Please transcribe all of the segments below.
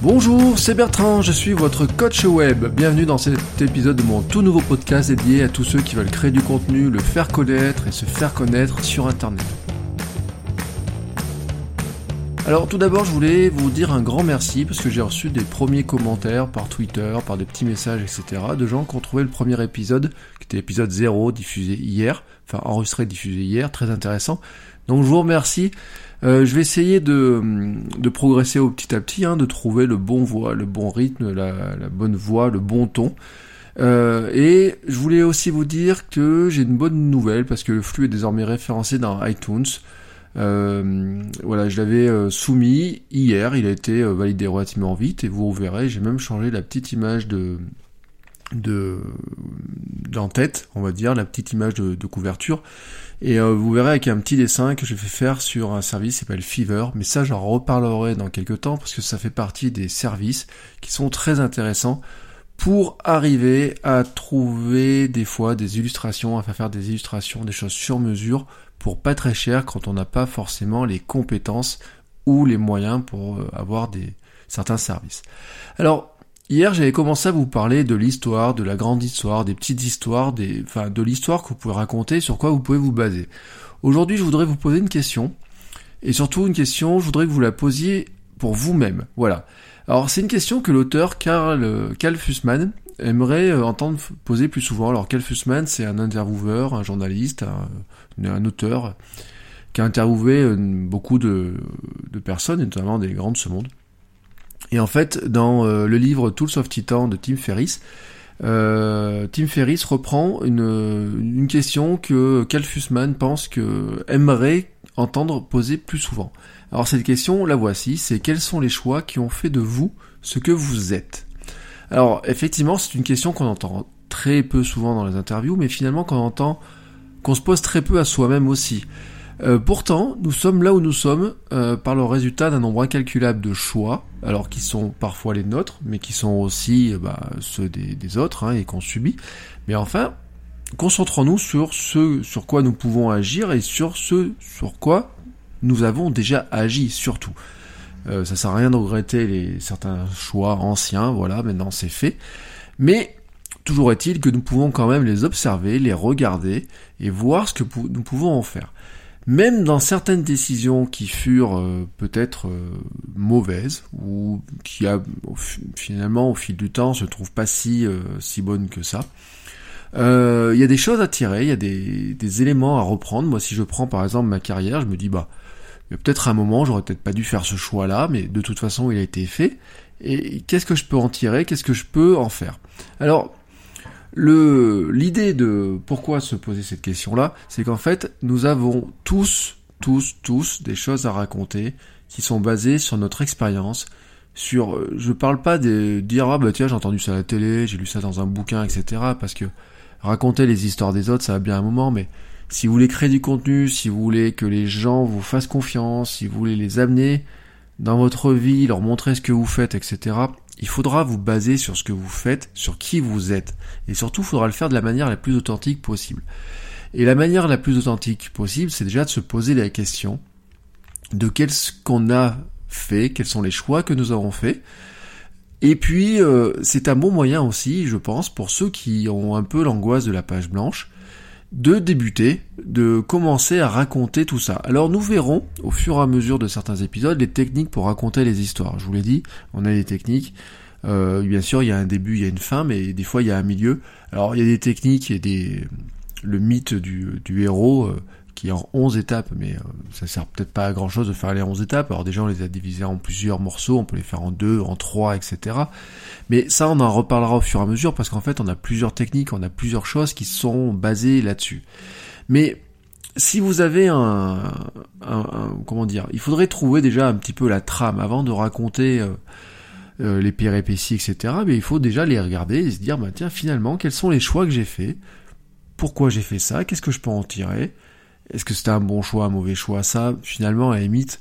Bonjour, c'est Bertrand, je suis votre coach web. Bienvenue dans cet épisode de mon tout nouveau podcast dédié à tous ceux qui veulent créer du contenu, le faire connaître et se faire connaître sur Internet. Alors tout d'abord, je voulais vous dire un grand merci parce que j'ai reçu des premiers commentaires par Twitter, par des petits messages, etc. de gens qui ont trouvé le premier épisode, qui était l'épisode 0, diffusé hier, enfin enregistré, diffusé hier, très intéressant. Donc je vous remercie. Euh, je vais essayer de, de progresser au petit à petit, hein, de trouver le bon voix, le bon rythme, la, la bonne voix, le bon ton. Euh, et je voulais aussi vous dire que j'ai une bonne nouvelle parce que le flux est désormais référencé dans iTunes. Euh, voilà, je l'avais euh, soumis hier, il a été euh, validé relativement vite et vous verrez, j'ai même changé la petite image de de d'en-tête, on va dire, la petite image de, couverture. Et euh, vous verrez avec un petit dessin que je vais faire sur un service qui s'appelle Fever, mais ça j'en reparlerai dans quelques temps parce que ça fait partie des services qui sont très intéressants pour arriver à trouver des fois des illustrations, à faire des illustrations, des choses sur mesure pour pas très cher quand on n'a pas forcément les compétences ou les moyens pour euh, avoir des certains services. Alors Hier, j'avais commencé à vous parler de l'histoire, de la grande histoire, des petites histoires, des, enfin, de l'histoire que vous pouvez raconter, sur quoi vous pouvez vous baser. Aujourd'hui, je voudrais vous poser une question, et surtout une question, je voudrais que vous la posiez pour vous-même. Voilà. Alors, c'est une question que l'auteur Karl, Karl Fussman aimerait euh, entendre poser plus souvent. Alors, Karl Fussman, c'est un intervieweur, un journaliste, un, auteur qui a interviewé euh, beaucoup de, de personnes, et notamment des grands de ce monde. Et en fait, dans euh, le livre Tools of Titan de Tim Ferriss, euh, Tim Ferriss reprend une, question que Cal Fussman pense que aimerait entendre poser plus souvent. Alors cette question, la voici, c'est quels sont les choix qui ont fait de vous ce que vous êtes? Alors effectivement, c'est une question qu'on entend très peu souvent dans les interviews, mais finalement qu'on entend, qu'on se pose très peu à soi-même aussi. Euh, pourtant, nous sommes là où nous sommes euh, par le résultat d'un nombre incalculable de choix, alors qui sont parfois les nôtres, mais qui sont aussi euh, bah, ceux des, autres hein, et qu'on subit. Mais enfin, concentrons-nous sur ce sur quoi nous pouvons agir et sur ce sur quoi nous avons déjà agi surtout. Euh, ça sert à rien de regretter les certains choix anciens, voilà, maintenant c'est fait. Mais toujours est-il que nous pouvons quand même les observer, les regarder et voir ce que nous pouvons en faire même dans certaines décisions qui furent euh, peut-être euh, mauvaises ou qui finalement au fil du temps se trouvent pas si euh, si bonnes que ça. Il y a des choses à tirer, il y a des, éléments à reprendre. Moi, si je prends par exemple ma carrière, je me dis bah, peut-être un moment, j'aurais peut-être pas dû faire ce choix-là, mais de toute façon, il a été fait. Et qu'est-ce que je peux en tirer? Qu'est-ce que je peux en faire? Alors, le l'idée de pourquoi se poser cette question-là, c'est qu'en fait, nous avons tous, tous, tous des choses à raconter qui sont basées sur notre expérience. Sur, euh, je parle pas de dire ah bah tiens j'ai entendu ça à la télé, j'ai lu ça dans un bouquin, etc. Parce que raconter les histoires des autres, ça va bien un moment, mais si vous voulez créer du contenu, si vous voulez que les gens vous fassent confiance, si vous voulez les amener dans votre vie, leur montrer ce que vous faites, etc il faudra vous baser sur ce que vous faites, sur qui vous êtes. Et surtout, il faudra le faire de la manière la plus authentique possible. Et la manière la plus authentique possible, c'est déjà de se poser la question de qu'est-ce qu'on a fait, quels sont les choix que nous avons faits. Et puis, euh, c'est un bon moyen aussi, je pense, pour ceux qui ont un peu l'angoisse de la page blanche, de débuter, de commencer à raconter tout ça. Alors nous verrons au fur et à mesure de certains épisodes les techniques pour raconter les histoires. Je vous l'ai dit, on a des techniques. Euh, bien sûr, il y a un début, il y a une fin, mais des fois il y a un milieu. Alors il y a des techniques, a des le mythe du, du héros. Euh, qui est en 11 étapes, mais euh, ça sert peut-être pas à grand chose de faire les 11 étapes. Alors déjà on les a divisées en plusieurs morceaux, on peut les faire en deux, en trois, etc. Mais ça on en reparlera au fur et à mesure parce qu'en fait on a plusieurs techniques, on a plusieurs choses qui sont basées là-dessus. Mais si vous avez un, comment dire, il faudrait trouver déjà un petit peu la trame avant de raconter euh, euh, les péripéties, etc. Mais il faut déjà les regarder et se dire, bah tiens, finalement, quels sont les choix que j'ai faits? Pourquoi j'ai fait ça? Qu'est-ce que je peux en tirer? Est-ce que c'était un bon choix, un mauvais choix? Ça, finalement, à limite,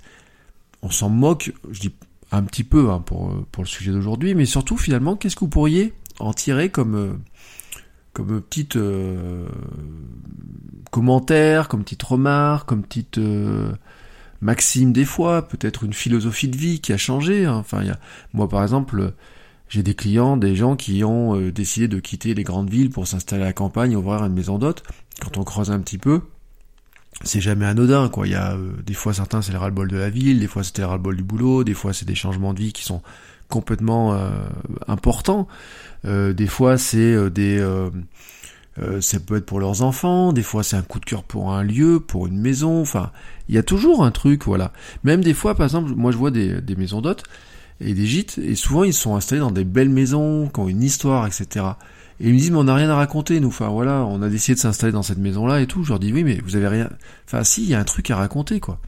on s'en moque. Je dis un petit peu hein, pour pour le sujet d'aujourd'hui, mais surtout, finalement, qu'est-ce que vous pourriez en tirer comme euh, comme petite euh, commentaire, comme petite remarque, comme petite euh, maxime des fois, peut-être une philosophie de vie qui a changé. Hein? Enfin, moi par exemple, j'ai des clients, des gens qui ont euh, décidé de quitter les grandes villes pour s'installer à la campagne, ouvrir une maison d'hôte. Quand on creuse un petit peu, c'est jamais anodin, quoi. Y a des fois certains c'est le ras-le-bol de la ville, des fois c'était le ras-le-bol du boulot, des fois c'est des changements de vie qui sont complètement importants. Euh, des fois, c'est euh, des euh, ça peut être pour leurs enfants, des fois c'est un coup de cœur pour un lieu, pour une maison, enfin, il y a toujours un truc, voilà. Même des fois, par exemple, moi je vois des, des maisons d'hôtes et des gîtes, et souvent ils sont installés dans des belles maisons, qui ont une histoire, etc. Et ils me disent, mais on n'a rien à raconter, nous, enfin voilà, on a décidé de s'installer dans cette maison-là et tout. Je leur dis, oui, mais vous avez rien, enfin si, il y a un truc à raconter, quoi.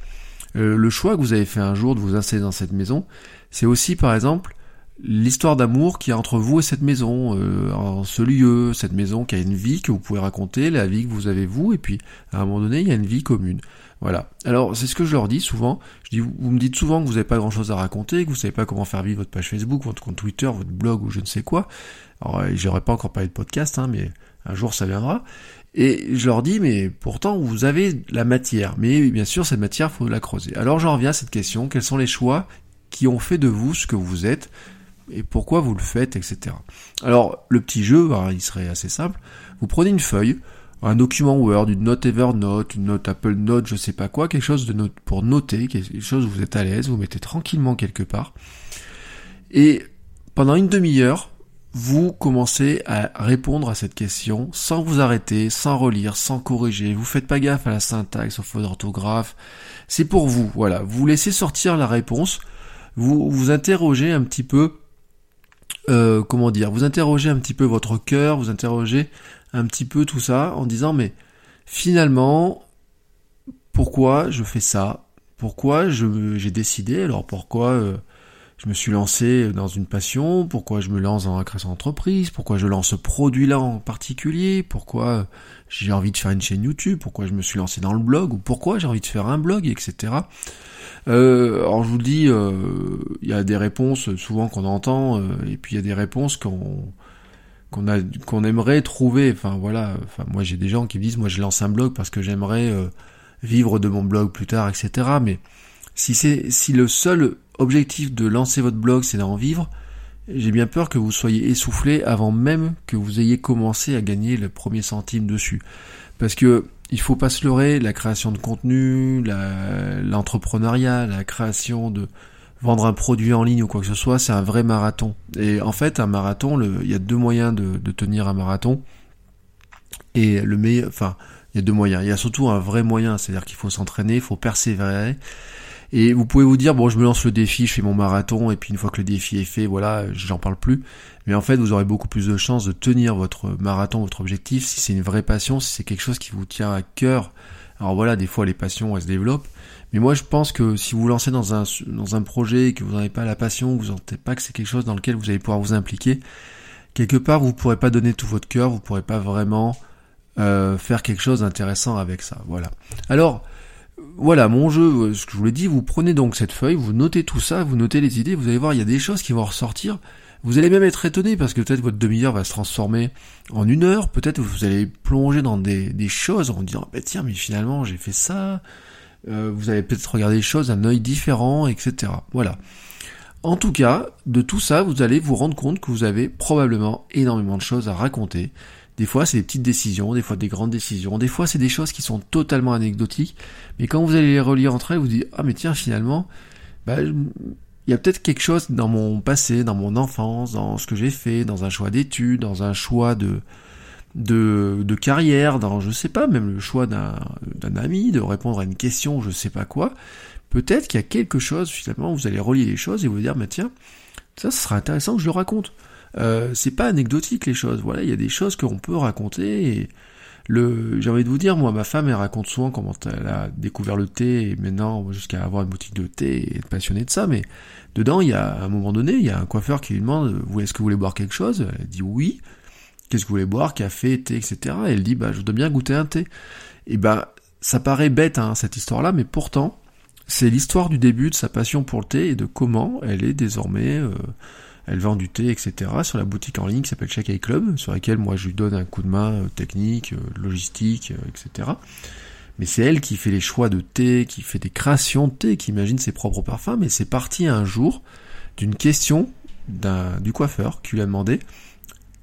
le choix que vous avez fait un jour de vous installer dans cette maison, c'est aussi, par exemple, l'histoire d'amour qui y a entre vous et cette maison, euh, en ce lieu, cette maison qui a une vie que vous pouvez raconter, la vie que vous avez vous, et puis à un moment donné, il y a une vie commune. Voilà. Alors c'est ce que je leur dis souvent. Je dis, vous, me dites souvent que vous n'avez pas grand-chose à raconter, que vous savez pas comment faire vivre votre page Facebook, votre compte Twitter, votre blog ou je ne sais quoi. Alors euh, j'aurais pas encore parlé de podcast, hein, mais un jour ça viendra. Et je leur dis, mais pourtant vous avez la matière. Mais bien sûr, cette matière, faut la creuser. Alors j'en reviens à cette question quels sont les choix qui ont fait de vous ce que vous êtes et pourquoi vous le faites, etc. Alors, le petit jeu, hein, il serait assez simple. Vous prenez une feuille, un document Word, une note Evernote, une note Apple Note, je sais pas quoi, quelque chose de note pour noter, quelque chose où vous êtes à l'aise, vous mettez tranquillement quelque part. Et pendant une demi-heure, vous commencez à répondre à cette question sans vous arrêter, sans relire, sans corriger. Vous faites pas gaffe à la syntaxe, au faux d'orthographe. C'est pour vous, voilà. Vous laissez sortir la réponse. Vous vous interrogez un petit peu euh, comment dire, vous interrogez un petit peu votre cœur, vous interrogez un petit peu tout ça en disant mais finalement pourquoi je fais ça? Pourquoi j'ai décidé? Alors pourquoi euh, je me suis lancé dans une passion? Pourquoi je me lance dans la création d'entreprise? Pourquoi je lance ce produit-là en particulier? Pourquoi j'ai envie de faire une chaîne YouTube? Pourquoi je me suis lancé dans le blog? Ou pourquoi j'ai envie de faire un blog, etc. Euh, alors je vous dis, euh, il y a des réponses souvent qu'on entend, euh, et puis il y a des réponses qu'on qu'on a qu'on aimerait trouver. Enfin voilà, enfin moi j'ai des gens qui me disent, moi je lance un blog parce que j'aimerais vivre de mon blog plus tard, etc. Mais si c'est si le seul objectif de lancer votre blog c'est d'en vivre, j'ai bien peur que vous soyez essoufflé avant même que vous ayez commencé à gagner le premier centime dessus. Parce que il faut pas se leurrer, la création de contenu, l'entrepreneuriat, la, création de vendre un produit en ligne ou quoi que ce soit, c'est un vrai marathon. Et en fait, un marathon, il y a deux moyens de, de tenir un marathon. Et le meilleur, enfin, il y a deux moyens. Il y a surtout un vrai moyen, c'est-à-dire qu'il faut s'entraîner, il faut persévérer. Et vous pouvez vous dire, bon, je me lance le défi, je fais mon marathon, et puis une fois que le défi est fait, voilà, j'en parle plus. Mais en fait, vous aurez beaucoup plus de chances de tenir votre marathon, votre objectif, si c'est une vraie passion, si c'est quelque chose qui vous tient à cœur. Alors voilà, des fois les passions, elles se développent. Mais moi, je pense que si vous vous lancez dans un, dans un projet, que vous n'en avez pas la passion, vous sentez pas que c'est quelque chose dans lequel vous allez pouvoir vous impliquer, quelque part, vous pourrez pas donner tout votre cœur, vous pourrez pas vraiment euh, faire quelque chose d'intéressant avec ça. Voilà. Alors, voilà, mon jeu, euh, ce que je vous l'ai dit, vous prenez donc cette feuille, vous notez tout ça, vous notez les idées, vous allez voir, il y a des choses qui vont ressortir. Vous allez même être étonné parce que peut-être votre demi-heure va se transformer en une heure, peut-être vous allez plonger dans des, choses en disant, bah tiens, mais finalement j'ai fait ça, euh, vous allez peut-être regarder les choses d'un œil différent, etc. Voilà. En tout cas, de tout ça, vous allez vous rendre compte que vous avez probablement énormément de choses à raconter, des fois, c'est des petites décisions, des fois des grandes décisions, des fois c'est des choses qui sont totalement anecdotiques, mais quand vous allez les relire entre elles, vous dites ah mais tiens finalement, bah, il y a peut-être quelque chose dans mon passé, dans mon enfance, dans ce que j'ai fait, dans un choix d'études, dans un choix de de, carrière, dans je sais pas, même le choix d'un ami, de répondre à une question, je sais pas quoi. Peut-être qu'il y a quelque chose finalement, vous allez relier les choses et vous dire mais tiens, ça, ce sera intéressant que je le raconte. Euh, c'est pas anecdotique les choses. Voilà, il y a des choses qu'on peut raconter. Et le, j'ai envie de vous dire, moi, ma femme, elle raconte souvent comment elle a découvert le thé et maintenant jusqu'à avoir une boutique de thé et être passionnée de ça, mais dedans, il y a, à un moment donné, il y a un coiffeur qui lui demande, vous, est-ce que vous voulez boire quelque chose? Elle dit oui. Qu'est-ce que vous voulez boire? Café, thé, etc. Et elle dit, bah, je voudrais bien goûter un thé. Et bah, ça paraît bête, hein, cette histoire-là, mais pourtant, c'est l'histoire du début de sa passion pour le thé et de comment elle est désormais, euh, elle vend du thé, etc. sur la boutique en ligne qui s'appelle Shake Club, sur laquelle moi je lui donne un coup de main euh, technique, euh, logistique, etc. Mais c'est elle qui fait les choix de thé, qui fait des créations de thé, qui imagine ses propres parfums, mais c'est parti un jour d'une question du coiffeur qui lui a demandé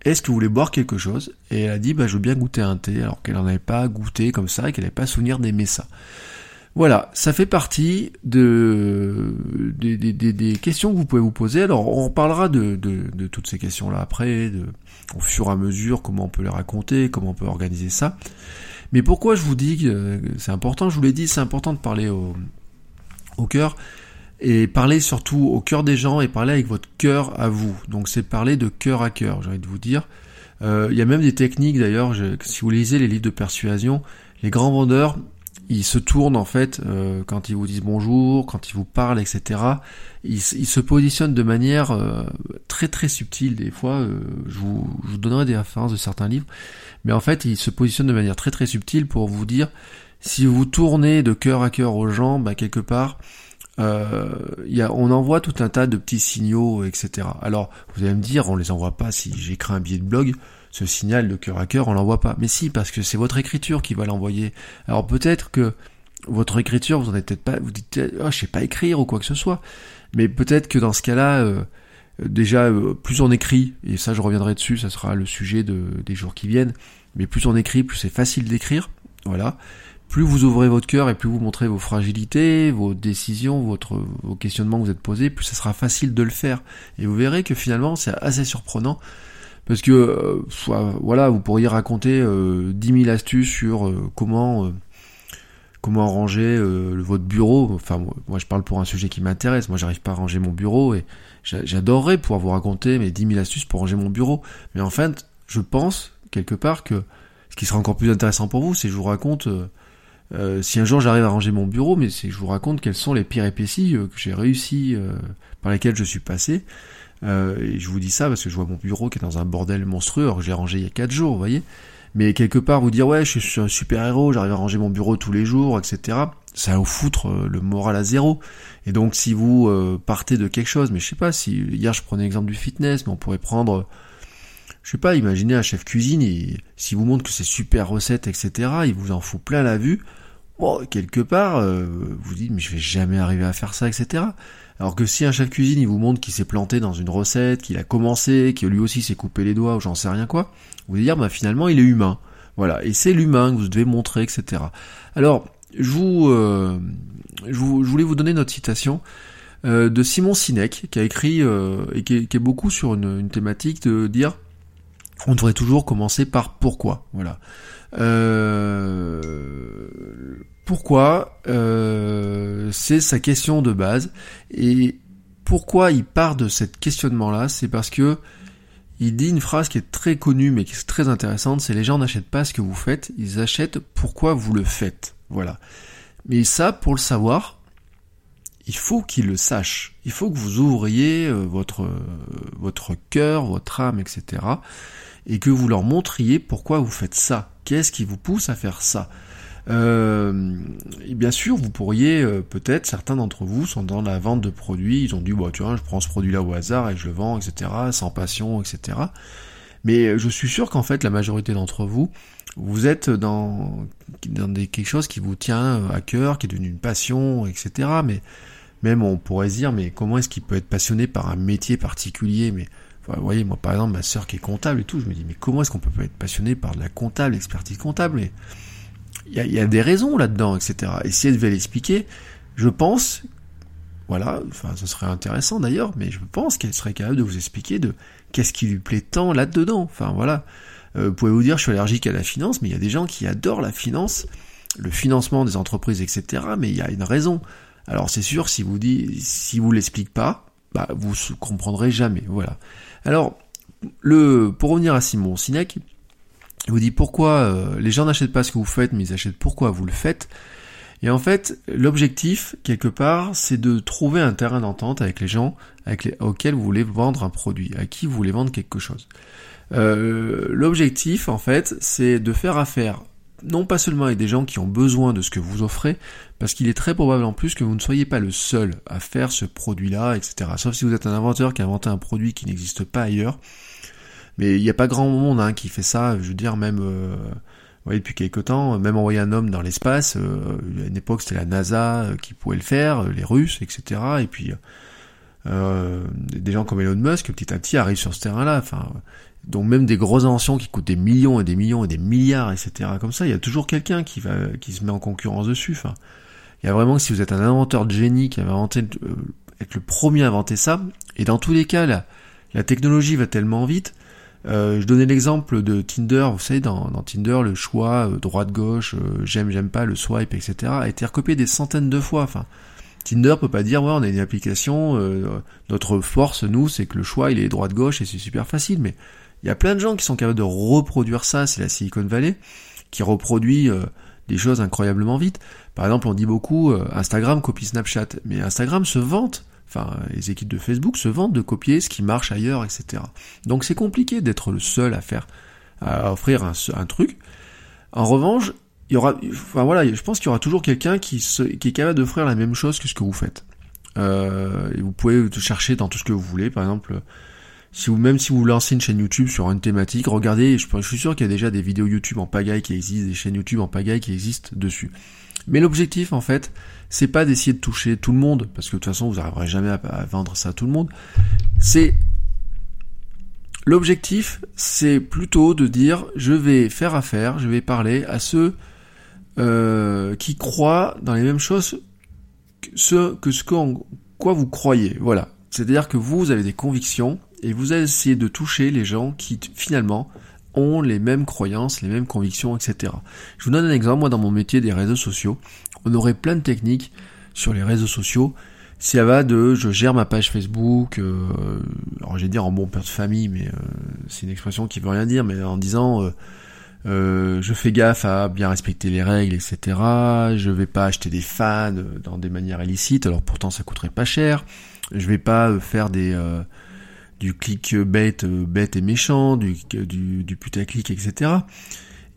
est-ce que vous voulez boire quelque chose? Et elle a dit, bah, je veux bien goûter un thé, alors qu'elle n'en avait pas goûté comme ça, et qu'elle n'avait pas souvenir d'aimer ça. Voilà, ça fait partie de, des, questions que vous pouvez vous poser. Alors, on parlera de, toutes ces questions-là après, de, au fur et à mesure, comment on peut les raconter, comment on peut organiser ça. Mais pourquoi je vous dis que c'est important Je vous l'ai dit, c'est important de parler au, au cœur et parler surtout au cœur des gens et parler avec votre cœur à vous. Donc c'est parler de cœur à cœur, j'ai envie de vous dire. Euh, il y a même des techniques d'ailleurs, si vous lisez les livres de persuasion, les grands vendeurs, ils se tournent en fait euh, quand ils vous disent bonjour, quand ils vous parlent, etc. Ils, se positionnent de manière euh, très très subtile des fois. je, vous, je vous donnerai des références de certains livres, mais en fait ils se positionnent de manière très très subtile pour vous dire si vous tournez de cœur à cœur aux gens, bah, quelque part euh, y a, on envoie tout un tas de petits signaux, etc. Alors, vous allez me dire, on les envoie pas. Si j'écris un billet de blog, ce signal de cœur à cœur, on l'envoie pas. Mais si, parce que c'est votre écriture qui va l'envoyer. Alors peut-être que votre écriture, vous en êtes peut-être pas, vous dites, oh, je sais pas écrire ou quoi que ce soit. Mais peut-être que dans ce cas-là, euh, déjà, euh, plus on écrit, et ça je reviendrai dessus, ça sera le sujet de, des jours qui viennent, mais plus on écrit, plus c'est facile d'écrire. Voilà plus vous ouvrez votre cœur et plus vous montrez vos fragilités, vos décisions, votre, vos questionnements que vous êtes posés, plus ça sera facile de le faire. Et vous verrez que finalement c'est assez surprenant parce que euh, voilà, vous pourriez raconter euh, 10 000 astuces sur euh, comment euh, comment ranger votre bureau. Enfin moi je parle pour un sujet qui m'intéresse. Moi j'arrive pas à ranger mon bureau et j'adorerais pouvoir vous raconter mes 10 000 astuces pour ranger mon bureau. Mais en fait, je pense quelque part que ce qui sera encore plus intéressant pour vous, c'est que je vous raconte si un jour j'arrive à ranger mon bureau, mais c'est je vous raconte quelles sont les péripéties euh, que j'ai réussi, par lesquelles je suis passé. Et je vous dis ça parce que je vois mon bureau qui est dans un bordel monstrueux, alors que j'ai rangé il y a 4 jours, vous voyez. Mais quelque part vous dire ouais je suis un super héros, j'arrive à ranger mon bureau tous les jours, etc. Ça va vous foutre le moral à zéro. Et donc si vous partez de quelque chose, mais je sais pas si hier je prenais l'exemple du fitness, mais on pourrait prendre je sais pas, imaginez un chef cuisine, et si vous montre que c'est super recette, etc., il vous en fout plein la vue, bon, quelque part, euh, vous dites, mais je vais jamais arriver à faire ça, etc. Alors que si un chef cuisine, il vous montre qu'il s'est planté dans une recette, qu'il a commencé, que lui aussi s'est coupé les doigts, ou j'en sais rien quoi, vous allez dire, bah finalement, il est humain. Voilà, et c'est l'humain que vous devez montrer, etc. Alors, je vous, euh, je, vous je voulais vous donner notre citation euh, de Simon Sinek, qui a écrit, et qui est, beaucoup sur une thématique de dire on devrait toujours commencer par pourquoi. Voilà. Euh, pourquoi euh, C'est sa question de base. Et pourquoi il part de cette questionnement-là C'est parce que il dit une phrase qui est très connue mais qui est très intéressante, c'est les gens n'achètent pas ce que vous faites, ils achètent pourquoi vous le faites. Voilà. Mais ça, pour le savoir, il faut qu'ils le sachent. Il faut que vous ouvriez euh, votre votre cœur, votre âme, etc et que vous leur montriez pourquoi vous faites ça. Qu'est-ce qui vous pousse à faire ça? Euh, et bien sûr, vous pourriez euh, peut-être certains d'entre vous sont dans la vente de produits, ils ont dit bah tu vois, je prends ce produit-là au hasard et je le vends, etc. sans passion, etc. Mais je suis sûr qu'en fait la majorité d'entre vous, vous êtes dans dans des, quelque chose qui vous tient à cœur, qui est devenu une passion, etc. Mais même on pourrait se dire mais comment est-ce qu'il peut être passionné par un métier particulier? Mais vous voyez, moi par exemple, ma sœur qui est comptable et tout, je me dis, mais comment est-ce qu'on peut être passionné par de la comptable, l'expertise comptable? Il y a, des raisons là-dedans, etc. Et si elle devait l'expliquer, je pense, voilà, enfin ce serait intéressant d'ailleurs, mais je pense qu'elle serait capable de vous expliquer de qu'est-ce qui lui plaît tant là-dedans. Enfin voilà, euh, vous pouvez vous dire, je suis allergique à la finance, mais il y a des gens qui adorent la finance, le financement des entreprises, etc. Mais il y a une raison. Alors c'est sûr, si vous dit, si vous pas, bah vous comprendrez jamais. Voilà. Alors, pour revenir à Simon Sinek, Il vous dit pourquoi euh, les gens n'achètent pas ce que vous faites, mais ils achètent pourquoi vous le faites. Et en fait, l'objectif, quelque part, c'est de trouver un terrain d'entente avec les gens auxquels vous voulez vendre un produit, à qui vous voulez vendre quelque chose. Euh, l'objectif, en fait, c'est de faire affaire non pas seulement avec des gens qui ont besoin de ce que vous offrez, parce qu'il est très probable en plus que vous ne soyez pas le seul à faire ce produit-là, etc. Sauf si vous êtes un inventeur qui a inventé un produit qui n'existe pas ailleurs. Mais il n'y a pas grand monde hein, qui fait ça, je veux dire, même... Euh, depuis quelque temps, même envoyer un homme dans l'espace, euh, à une époque c'était la NASA euh, qui pouvait le faire, les Russes, etc. Et puis euh, des gens comme Elon Musk, petit à petit, arrivent sur ce terrain-là. Enfin, donc même des grosses inventions qui coûtent des millions et des millions et des milliards, etc. Comme ça, il y a toujours quelqu'un qui va, qui se met en concurrence dessus. Enfin, il y a vraiment, si vous êtes un inventeur de génie qui va inventer, être le premier à inventer ça, et dans tous les cas, la, la technologie va tellement vite euh, je donnais l'exemple de Tinder, vous savez, dans, Tinder, le choix euh, droite-gauche, euh, j'aime, j'aime pas, le swipe, etc. a été recopié des centaines de fois. Enfin, Tinder peut pas dire, ouais, on a une application, notre force, nous, c'est que le choix, il est droite-gauche et c'est super facile. Mais il y a plein de gens qui sont capables de reproduire ça, c'est la Silicon Valley, qui reproduit des choses incroyablement vite. Par exemple, on dit beaucoup, Instagram copie Snapchat, mais Instagram se vante enfin les équipes de Facebook se vantent de copier ce qui marche ailleurs, etc. Donc c'est compliqué d'être le seul à faire, à offrir un, truc. En revanche, il y aura, enfin voilà, je pense qu'il y aura toujours quelqu'un qui, qui est capable d'offrir la même chose que ce que vous faites. Euh, et vous pouvez chercher dans tout ce que vous voulez, par exemple, si vous, même si vous lancez une chaîne YouTube sur une thématique, regardez, je, suis sûr qu'il y a déjà des vidéos YouTube en pagaille qui existent, des chaînes YouTube en pagaille qui existent dessus. Mais l'objectif, en fait, c'est pas d'essayer de toucher tout le monde, parce que de toute façon, vous n'arriverez jamais à, vendre ça à tout le monde. C'est l'objectif, c'est plutôt de dire, je vais faire affaire, je vais parler à ceux euh, qui croient dans les mêmes choses que ce que ce quoi vous croyez. Voilà. C'est-à-dire que vous avez des convictions et vous allez essayer de toucher les gens qui finalement ont les mêmes croyances, les mêmes convictions, etc. Je vous donne un exemple, moi dans mon métier des réseaux sociaux, on aurait plein de techniques sur les réseaux sociaux. Ça va de je gère ma page Facebook, euh, alors j'ai dire en bon père de famille, mais euh, c'est une expression qui veut rien dire, mais en disant euh, euh, je fais gaffe à bien respecter les règles, etc. Je vais pas acheter des fans dans des manières illicites, alors pourtant ça coûterait pas cher. Je vais pas faire des du clic bête, bête et méchant, du, du, du putaclic, etc.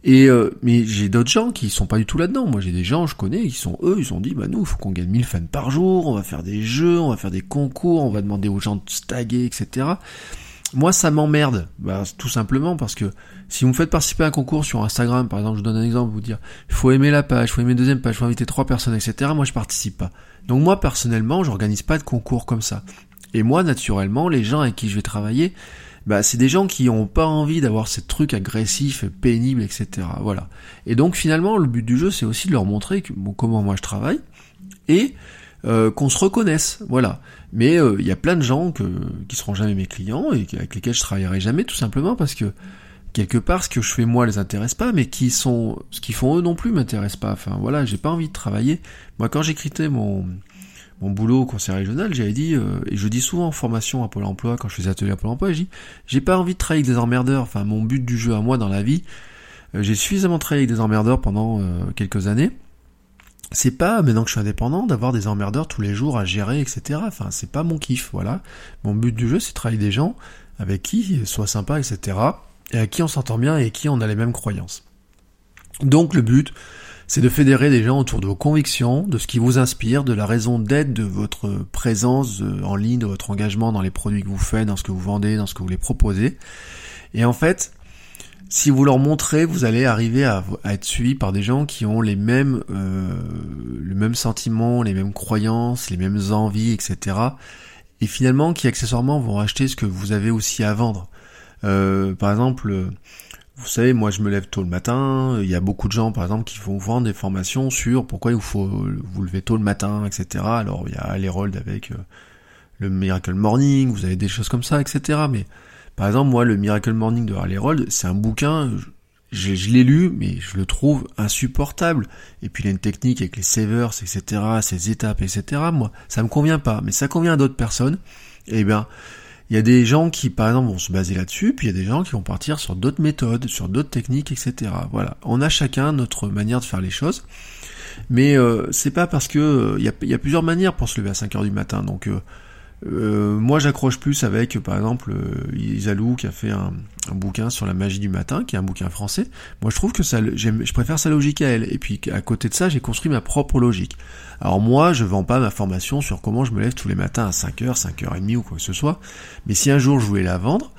Et euh, mais j'ai d'autres gens qui sont pas du tout là-dedans. Moi, j'ai des gens, je connais, qui sont eux, ils ont dit, bah nous, il faut qu'on gagne 1000 fans par jour, on va faire des jeux, on va faire des concours, on va demander aux gens de staguer, etc. Moi, ça m'emmerde, bah, tout simplement parce que si vous me faites participer à un concours sur Instagram, par exemple, je donne un exemple, vous dire, il faut aimer la page, il faut aimer deuxième page, il faut inviter trois personnes, etc. Moi, je participe pas. Donc moi, personnellement, j'organise pas de concours comme ça. Et moi, naturellement, les gens avec qui je vais travailler, bah, c'est des gens qui ont pas envie d'avoir ces trucs agressifs, pénibles, etc. Voilà. Et donc finalement, le but du jeu, c'est aussi de leur montrer comment moi je travaille et euh, qu'on se reconnaisse, voilà. Mais euh, il y a plein de gens que, qui seront jamais mes clients et avec lesquels je travaillerai jamais, tout simplement parce que quelque part, ce que je fais moi les intéresse pas, mais qui sont, ce qu'ils font eux non plus m'intéresse pas. Enfin voilà, j'ai pas envie de travailler. Moi, quand j'écritais mon mon boulot au conseil régional, j'avais dit, euh, et je dis souvent en formation à Pôle emploi, quand je fais des ateliers à Pôle emploi, j'ai dit, j'ai pas envie de travailler avec des emmerdeurs, enfin mon but du jeu à moi dans la vie, euh, j'ai suffisamment travaillé avec des emmerdeurs pendant euh, quelques années, c'est pas, maintenant que je suis indépendant, d'avoir des emmerdeurs tous les jours à gérer, etc. Enfin, c'est pas mon kiff, voilà. Mon but du jeu, c'est de travailler des gens avec qui soit sympa, etc. Et à qui on s'entend bien et qui on a les mêmes croyances. Donc le but, c'est de fédérer des gens autour de vos convictions, de ce qui vous inspire, de la raison d'être de votre présence euh, en ligne, de votre engagement dans les produits que vous faites, dans ce que vous vendez, dans ce que vous voulez proposer. Et en fait, si vous leur montrez, vous allez arriver à, être suivi par des gens qui ont les mêmes, euh, le même sentiment, les mêmes croyances, les mêmes envies, etc. Et finalement, qui accessoirement vont acheter ce que vous avez aussi à vendre. Euh, par exemple, vous savez, moi je me lève tôt le matin, il y a beaucoup de gens par exemple qui vont vendre des formations sur pourquoi il faut vous lever tôt le matin, etc. Alors il y a l'Herald avec euh, le Miracle Morning, vous avez des choses comme ça, etc. Mais par exemple, moi le Miracle Morning de Harley c'est un bouquin, je, l'ai lu, mais je le trouve insupportable. Et puis il y a une technique avec les savers, etc., ces étapes, etc. Moi, ça me convient pas, mais ça convient à d'autres personnes. Eh bien, Il y a des gens qui, par exemple, vont se baser là-dessus, puis il y a des gens qui vont partir sur d'autres méthodes, sur d'autres techniques, etc. Voilà. On a chacun notre manière de faire les choses. Mais euh, c'est pas parce que il y, a, plusieurs manières pour se lever à 5 heures du matin. Donc euh, moi, j'accroche plus avec, par exemple, euh, Isalou qui a fait un, bouquin sur la magie du matin, qui est un bouquin français. Moi, je trouve que ça, je préfère sa logique à elle. Et puis, à côté de ça, j'ai construit ma propre logique. Alors moi, je vends pas ma formation sur comment je me lève tous les matins à 5h, 5h30 ou quoi que ce soit. Mais si un jour je voulais la vendre,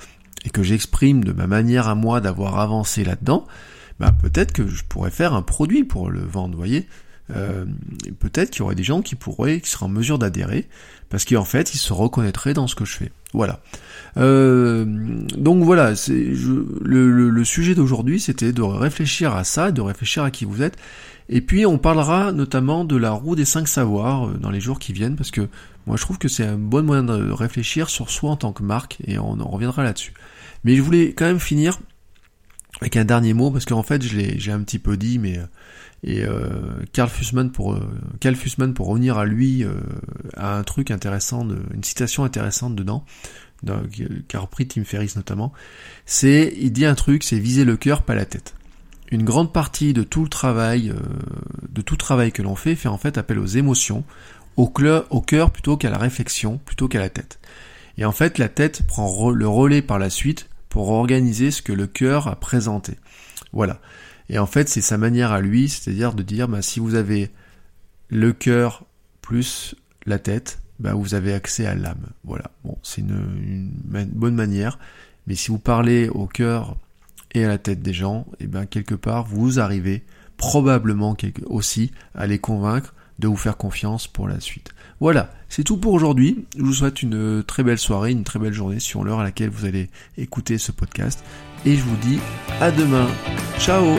et que j'exprime de ma manière à moi d'avoir avancé là-dedans, bah peut-être que je pourrais faire un produit pour le vendre, voyez euh, peut-être qu'il y aurait des gens qui pourraient, qui seraient en mesure d'adhérer, parce qu'en fait, ils se reconnaîtraient dans ce que je fais. Voilà. Euh, donc voilà, le, sujet d'aujourd'hui, c'était de réfléchir à ça, de réfléchir à qui vous êtes. Et puis on parlera notamment de la roue des cinq savoirs euh, dans les jours qui viennent, parce que moi je trouve que c'est un bon moyen de réfléchir sur soi en tant que marque, et on en reviendra là-dessus. Mais je voulais quand même finir avec un dernier mot, parce qu'en fait je l'ai, j'ai un petit peu dit, mais et euh, Carl Fussman pour euh, Fussman pour revenir à lui euh, a un truc intéressant, une citation intéressante dedans, qu'a repris Tim Ferriss notamment. C'est il dit un truc, c'est viser le cœur, pas la tête. Une grande partie de tout le travail, de tout travail que l'on fait, fait en fait appel aux émotions, au, au cœur plutôt qu'à la réflexion, plutôt qu'à la tête. Et en fait, la tête prend le relais par la suite pour organiser ce que le cœur a présenté. Voilà. Et en fait, c'est sa manière à lui, c'est-à-dire de dire, bah, si vous avez le cœur plus la tête, bah, vous avez accès à l'âme. Voilà. Bon, c'est une, bonne manière. Mais si vous parlez au cœur et à la tête des gens, et eh ben quelque part, vous arrivez probablement aussi à les convaincre de vous faire confiance pour la suite. Voilà, c'est tout pour aujourd'hui. Je vous souhaite une très belle soirée, une très belle journée sur l'heure à laquelle vous allez écouter ce podcast. Et je vous dis à demain. Ciao